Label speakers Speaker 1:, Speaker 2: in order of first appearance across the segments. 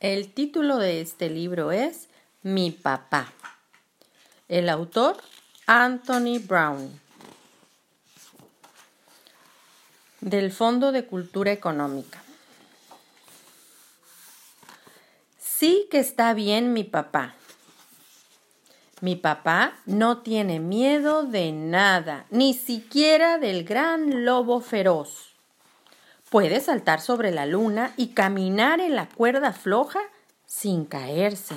Speaker 1: El título de este libro es Mi papá. El autor Anthony Brown. Del Fondo de Cultura Económica. Sí que está bien mi papá. Mi papá no tiene miedo de nada, ni siquiera del gran lobo feroz. Puede saltar sobre la luna y caminar en la cuerda floja sin caerse.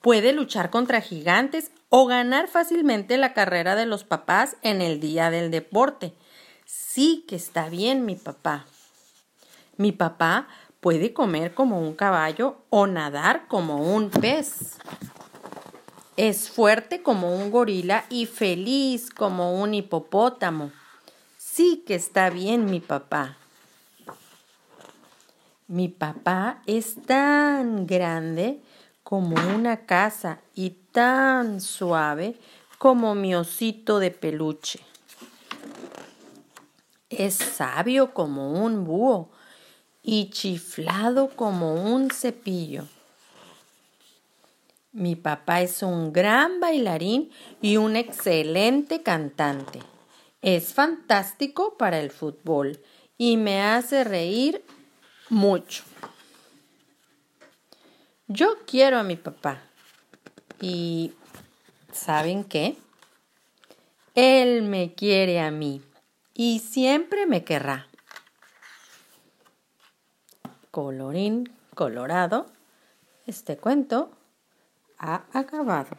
Speaker 1: Puede luchar contra gigantes o ganar fácilmente la carrera de los papás en el día del deporte. Sí que está bien mi papá. Mi papá puede comer como un caballo o nadar como un pez. Es fuerte como un gorila y feliz como un hipopótamo. Sí que está bien mi papá. Mi papá es tan grande como una casa y tan suave como mi osito de peluche. Es sabio como un búho y chiflado como un cepillo. Mi papá es un gran bailarín y un excelente cantante. Es fantástico para el fútbol y me hace reír mucho. Yo quiero a mi papá y ¿saben qué? Él me quiere a mí y siempre me querrá. Colorín colorado, este cuento ha acabado.